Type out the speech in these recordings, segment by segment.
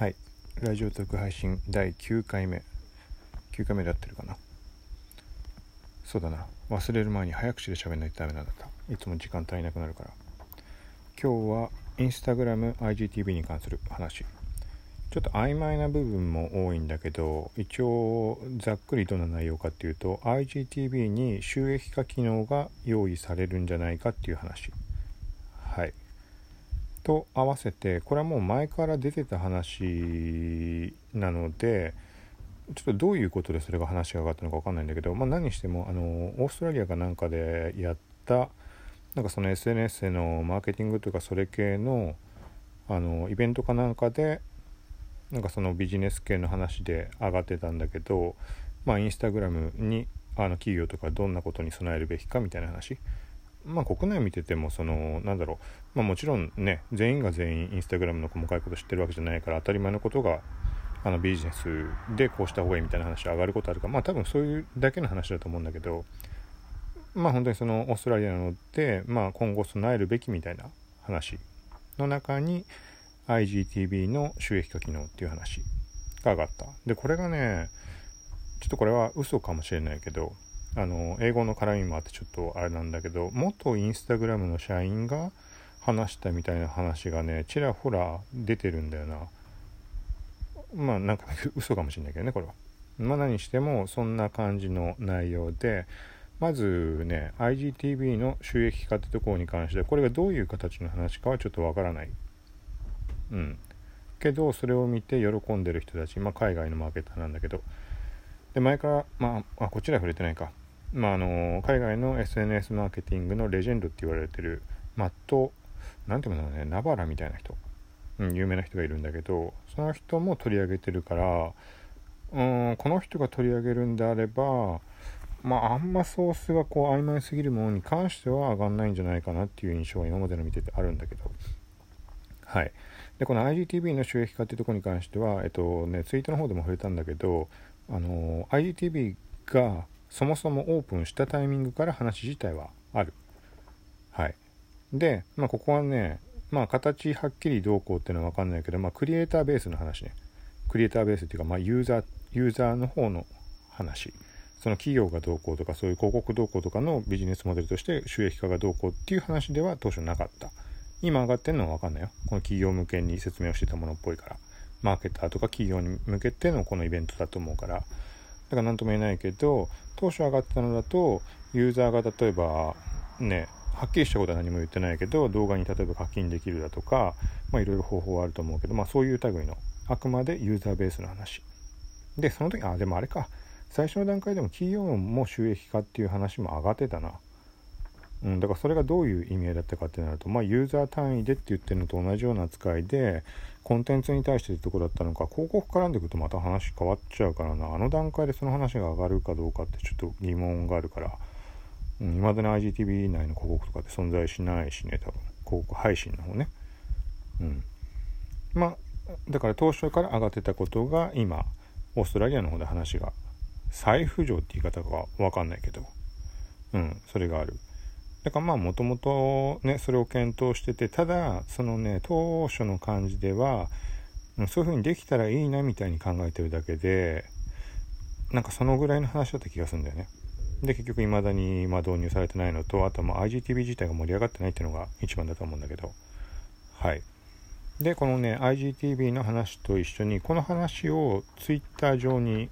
はい。ラジオトーク配信第9回目。9回目でやってるかな？そうだな。忘れる前に早口で喋んないとダメなんだった。いつも時間足りなくなるから。今日はインスタグラム IGTV に関する話。ちょっと曖昧な部分も多いんだけど一応ざっくりどんな内容かっていうと IGTV に収益化機能が用意されるんじゃないかっていう話。はい。と合わせてこれはもう前から出てた話なのでちょっとどういうことでそれが話が上がったのか分かんないんだけど、まあ、何にしてもあのオーストラリアかなんかでやったなんかその SNS でのマーケティングというかそれ系のあのイベントかなんかでなんかそのビジネス系の話で上がってたんだけどまあインスタグラムにあの企業とかどんなことに備えるべきかみたいな話まあ国内見ててもそのなんだろう、まあ、もちろんね全員が全員インスタグラムの細かいこと知ってるわけじゃないから当たり前のことがあのビジネスでこうした方がいいみたいな話上がることあるかまあ多分そういうだけの話だと思うんだけどまあ本当にそのオーストラリアので、まあ、今後備えるべきみたいな話の中に IGTV の収益化機能っていう話が上がった。でこれがねちょっとこれは嘘かもしれないけどあの英語の絡みもあってちょっとあれなんだけど元インスタグラムの社員が話したみたいな話がねちらほら出てるんだよな。まあなんか 嘘かもしれないけどねこれは。まあ何してもそんな感じの内容でまずね IGTV の収益化ってところに関してこれがどういう形の話かはちょっとわからない。うん。けどそれを見て喜んでる人たちまあ海外のマーケターなんだけど。で前からまああこちら触れてないか。まあ、あの海外の SNS マーケティングのレジェンドって言われてるマット何て言うんだろうねナバラみたいな人、うん、有名な人がいるんだけどその人も取り上げてるからうんこの人が取り上げるんであればまああんまソースがこう曖昧すぎるものに関しては上がんないんじゃないかなっていう印象が今までの見ててあるんだけど。はい。でこの IGTV の収益化っていうところに関してはえっとねツイートの方でも触れたんだけどあの IGTV がそもそもオープンしたタイミングから話自体はある。はい。で、まあ、ここはね、まあ、形はっきりどうこうっていうのは分かんないけど、まあ、クリエイターベースの話ね。クリエイターベースっていうか、まあ、ユーザー、ユーザーの方の話。その企業がどうこうとか、そういう広告どうこうとかのビジネスモデルとして収益化がどうこうっていう話では当初なかった。今上がってんのは分かんないよ。この企業向けに説明をしてたものっぽいから。マーケターとか企業に向けてのこのイベントだと思うから。だから何とも言えないけど当初上がってたのだとユーザーが例えばねはっきりしたことは何も言ってないけど動画に例えば課金できるだとかまあいろいろ方法はあると思うけどまあそういう類のあくまでユーザーベースの話。でその時あでもあれか。最初の段階でも企業も収益化っていう話も上がってたな。うん、だからそれがどういう意味合いだったかってなると、まあ、ユーザー単位でって言ってるのと同じような扱いでコンテンツに対してってとこだったのか広告絡んでくるとまた話変わっちゃうからな。あの段階でその話が上がるかどうかってちょっと疑問があるからいま、うん、だに IGTV 内の広告とかって存在しないしね多分。広告配信の方ね。うん。まあだから当初から上がってたことが今オーストラリアの方で話が再浮上って言い方が分かんないけどうんそれがある。だからまあもともとねそれを検討しててただそのね当初の感じではそういう風にできたらいいなみたいに考えてるだけでなんかそのぐらいの話だった気がするんだよね。で結局未だにま導入されてないのとあとはまあ IGTV 自体が盛り上がってないっていうのが一番だと思うんだけどはいでこのね IGTV の話と一緒にこの話を Twitter 上に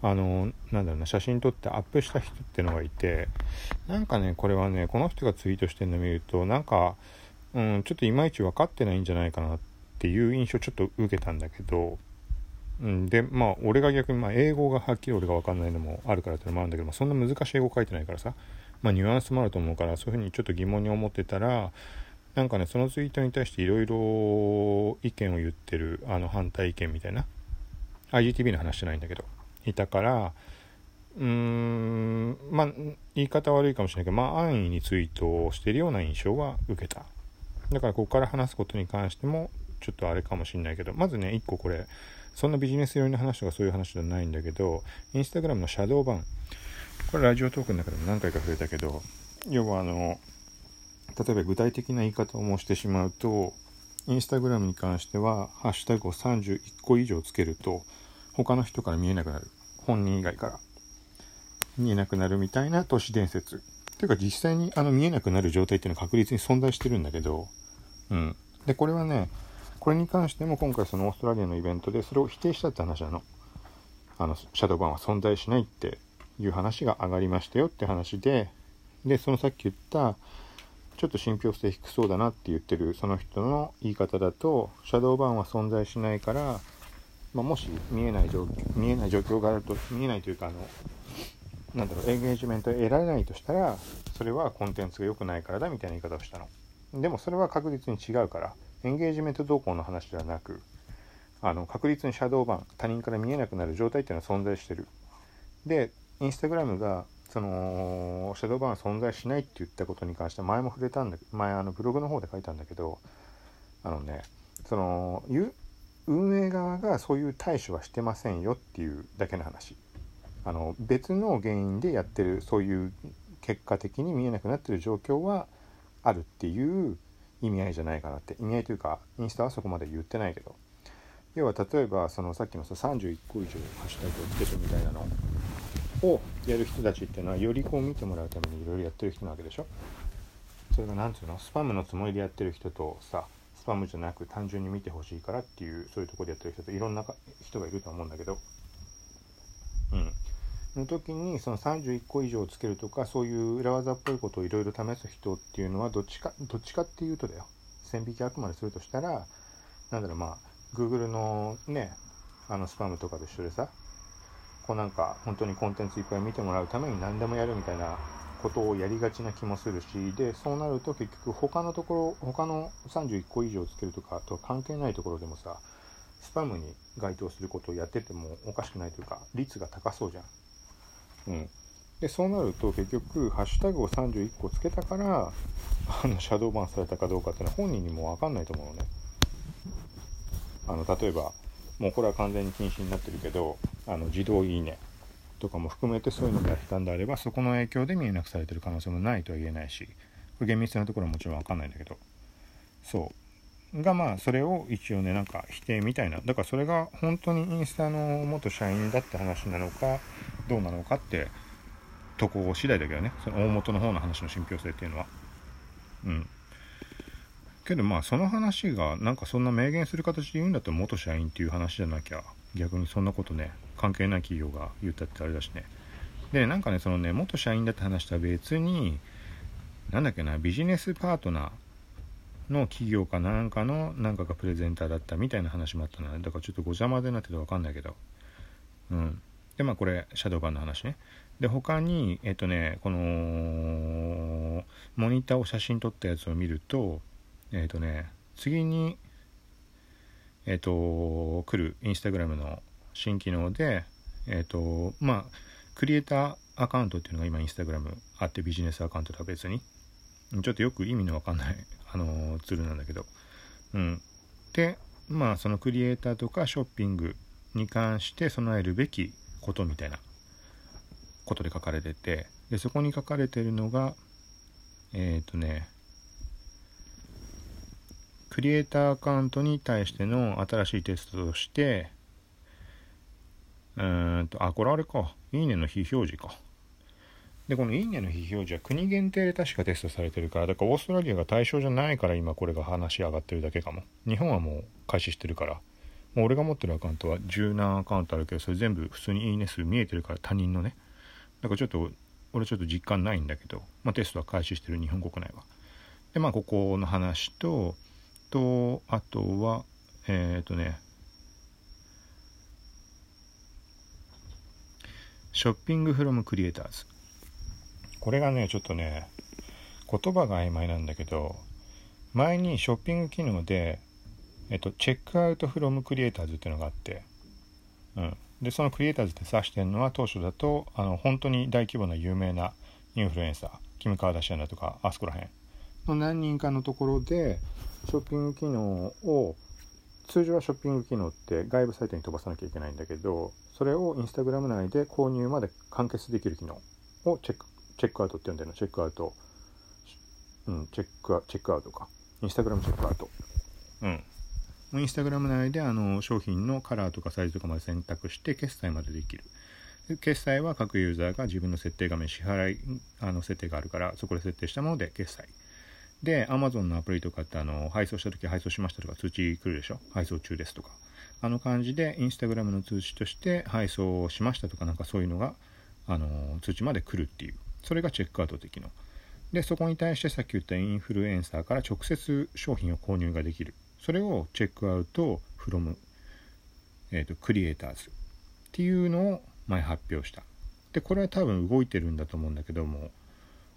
あのなんだろうな写真撮ってアップした人ってのがいてなんかねこれはねこの人がツイートしてるの見るとなんか、うん、ちょっといまいち分かってないんじゃないかなっていう印象ちょっと受けたんだけど、うん、でまあ俺が逆に、まあ、英語がはっきり俺が分かんないのもあるからってのもあるんだけど、まあ、そんな難しい英語書いてないからさ、まあ、ニュアンスもあると思うからそういうふうにちょっと疑問に思ってたらなんかねそのツイートに対していろいろ意見を言ってるあの反対意見みたいな IGTV の話じゃないんだけどいたからうーんまあ言い方悪いかもしれないけどまあ安易にツイートをしてるような印象は受けた。だからここから話すことに関してもちょっとあれかもしれないけどまずね1個これそんなビジネス寄りの話とかそういう話じゃないんだけどインスタグラムのシャドー版これラジオトークの中でも何回か触れたけど要はあの例えば具体的な言い方を申してしまうとインスタグラムに関してはハッシュタグを31個以上つけると他の人から見えなくなる。本人以外から見えなくなるみたいな都市伝説。ていうか実際にあの見えなくなる状態っていうのは確実に存在してるんだけどうん。でこれはねこれに関しても今回そのオーストラリアのイベントでそれを否定したって話なの。あのシャドーバンは存在しないっていう話が上がりましたよって話ででそのさっき言ったちょっと信憑性低そうだなって言ってるその人の言い方だとシャドーバンは存在しないから、まあ、もし見えない状況見えない状況があると見えないというかあのなんだろうエンゲージメントを得られないとしたらそれはコンテンツが良くないからだみたいな言い方をしたの。でもそれは確実に違うからエンゲージメント動向の話ではなくあの確実にシャドーバン他人から見えなくなる状態っていうのは存在してる。でインスタグラムがそのシャドーバンは存在しないって言ったことに関して前も触れたんだ前あのブログの方で書いたんだけどあのねその運営側がそういう対処はしてませんよっていうだけの話。あの別の原因でやってるそういう結果的に見えなくなってる状況はあるっていう意味合いじゃないかなって。意味合いというかインスタはそこまで言ってないけど。要は例えばそのさっきの31個以上ハッシュタグをつけてみたいなのをやる人たちっていうのはよりこう見てもらうためにいろいろやってる人なわけでしょ。それが何ていうの？スパムのつもりでやってる人とさパムじゃなく単純に見てほしいからっていうそういうとこでやってる人といろんな人がいると思うんだけど。うん。の時にその31個以上つけるとかそういう裏技っぽいことをいろいろ試す人っていうのはどっちかどっちかっていうとだよ。線引きあくまでするとしたらなんだろうまあ Google のねあのスパムとかと一緒でさこうなんか本当にコンテンツいっぱい見てもらうために何でもやるみたいなことをやりがちな気もするしでそうなると結局他のところ他の31個以上つけるとかと関係ないところでもさスパムに該当することをやっててもおかしくないというか率が高そうじゃん。うん、でそうなると結局ハッシュタグを31個つけたからあのシャドーバンされたかどうかっていうのは本人にも分かんないと思うのね。あの例えばもうこれは完全に禁止になってるけどあの自動いいねとかも含めてそういうのがやったんであればそこの影響で見えなくされてる可能性もないとは言えないしこれ厳密なところはもちろん分かんないんだけど。そう。がまあそれを一応ねなんか否定みたいな。だからそれが本当にインスタの元社員だって話なのかどうなのかってとこ次第だけどね。その大元の方の話の信憑性っていうのは。うん。けどまあその話がなんかそんな明言する形で言うんだったら元社員っていう話じゃなきゃ逆にそんなことね関係ない企業が言ったってあれだしね。でなんかねそのね元社員だって話とは別になんだっけなビジネスパートナーの企業かなんかのなんかがプレゼンターだったみたいな話もあったのでだからちょっとご邪魔でなってて分かんないけど。うん。でまあこれシャドーバンの話ね。で他にえっとねこのモニターを写真撮ったやつを見るとえっ、とね次にえっ、と来るインスタグラムの新機能でえっ、ー、とまあクリエイターアカウントっていうのが今インスタグラムあってビジネスアカウントとは別に。ちょっとよく意味のわかんない あのツールなんだけど。うん。でまあそのクリエイターとかショッピングに関して備えるべきことみたいなことで書かれてて。でそこに書かれてるのがえっ、ー、とねクリエイターアカウントに対しての新しいテストとして、うーんと、あ、これあれか。いいねの非表示か。で、このいいねの非表示は国限定で確かテストされてるから、だからオーストラリアが対象じゃないから今これが話し上がってるだけかも。日本はもう開始してるから。もう俺が持ってるアカウントは十何アカウントあるけど、それ全部普通にいいね数見えてるから他人のね。だからちょっと、俺ちょっと実感ないんだけど、まあ、テストは開始してる日本国内は。で、まあここの話と、と、あとは、えっ、とね、ショッピングフロムクリエイターズ。これがね、ちょっとね、言葉が曖昧なんだけど、前にショッピング機能で、えっと、チェックアウトフロムクリエイターズっていうのがあって、うん。で、そのクリエイターズって指してるのは当初だと、あの、本当に大規模な有名なインフルエンサー、キム・カーダシアンだとか、あそこら辺の何人かのところで、ショッピング機能を通常はショッピング機能って外部サイトに飛ばさなきゃいけないんだけどそれをインスタグラム内で購入まで完結できる機能をチェックチェックアウトって呼んでるの。チェックアウト。うんチェックチェックアウトか。インスタグラムチェックアウト。うん。インスタグラム内であの商品のカラーとかサイズとかまで選択して決済までできる。決済は各ユーザーが自分の設定画面支払いあの設定があるからそこで設定したもので決済。で Amazon のアプリとかってあの配送した時配送しましたとか通知来るでしょ？配送中ですとか。あの感じでインスタグラムの通知として配送しましたとかなんかそういうのがあの通知まで来るっていう。それがチェックアウト的の。でそこに対してさっき言ったインフルエンサーから直接商品を購入ができる。それをチェックアウトフロム、えーと、クリエイターズっていうのを前発表した。でこれは多分動いてるんだと思うんだけども、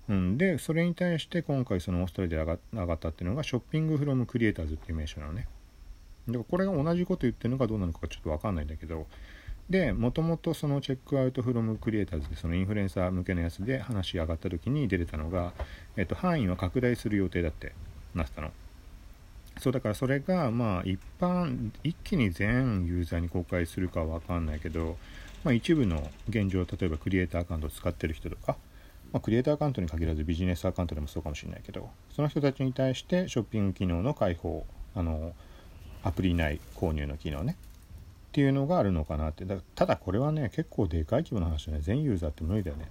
うん、でそれに対して今回そのオーストラリアで上がったっていうのがショッピングフロムクリエイターズっていう名称なのね。だからこれが同じこと言ってるのかどうなのかちょっと分かんないんだけどでもともとそのチェックアウトフロムクリエイターズでそのインフルエンサー向けのやつで話上がった時に出てたのが、えっと、範囲は拡大する予定だってなってたの。そうだからそれがまあ一般一気に全ユーザーに公開するかは分かんないけど、まあ、一部の現状例えばクリエイターアカウントを使ってる人とか、まあ、クリエイターアカウントに限らずビジネスアカウントでもそうかもしれないけどその人たちに対してショッピング機能の開放あのアプリ内購入の機能ねっていうのがあるのかなって。だただこれはね結構でかい規模の話だね。全ユーザーって無理だよね。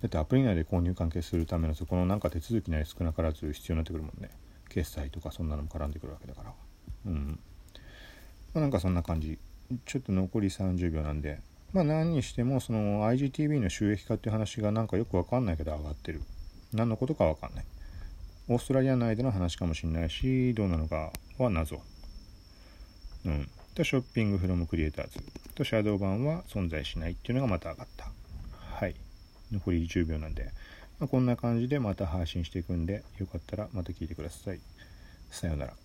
だってアプリ内で購入関係するためのそこのなんか手続きなり少なからず必要になってくるもんね。決済とかそんなのも絡んでくるわけだから。うん。まあ、なんかそんな感じ。ちょっと残り30秒なんでまあ何にしてもその IGTV の収益化っていう話がなんかよくわかんないけど上がってる。何のことかわかんない。オーストラリア内での話かもしれないしどうなのかは謎。うん。とショッピングフロムクリエイターズ。とシャドウ版は存在しないっていうのがまた上がった。はい。残り10秒なんで、まあ、こんな感じでまた配信していくんでよかったらまた聞いてください。さようなら。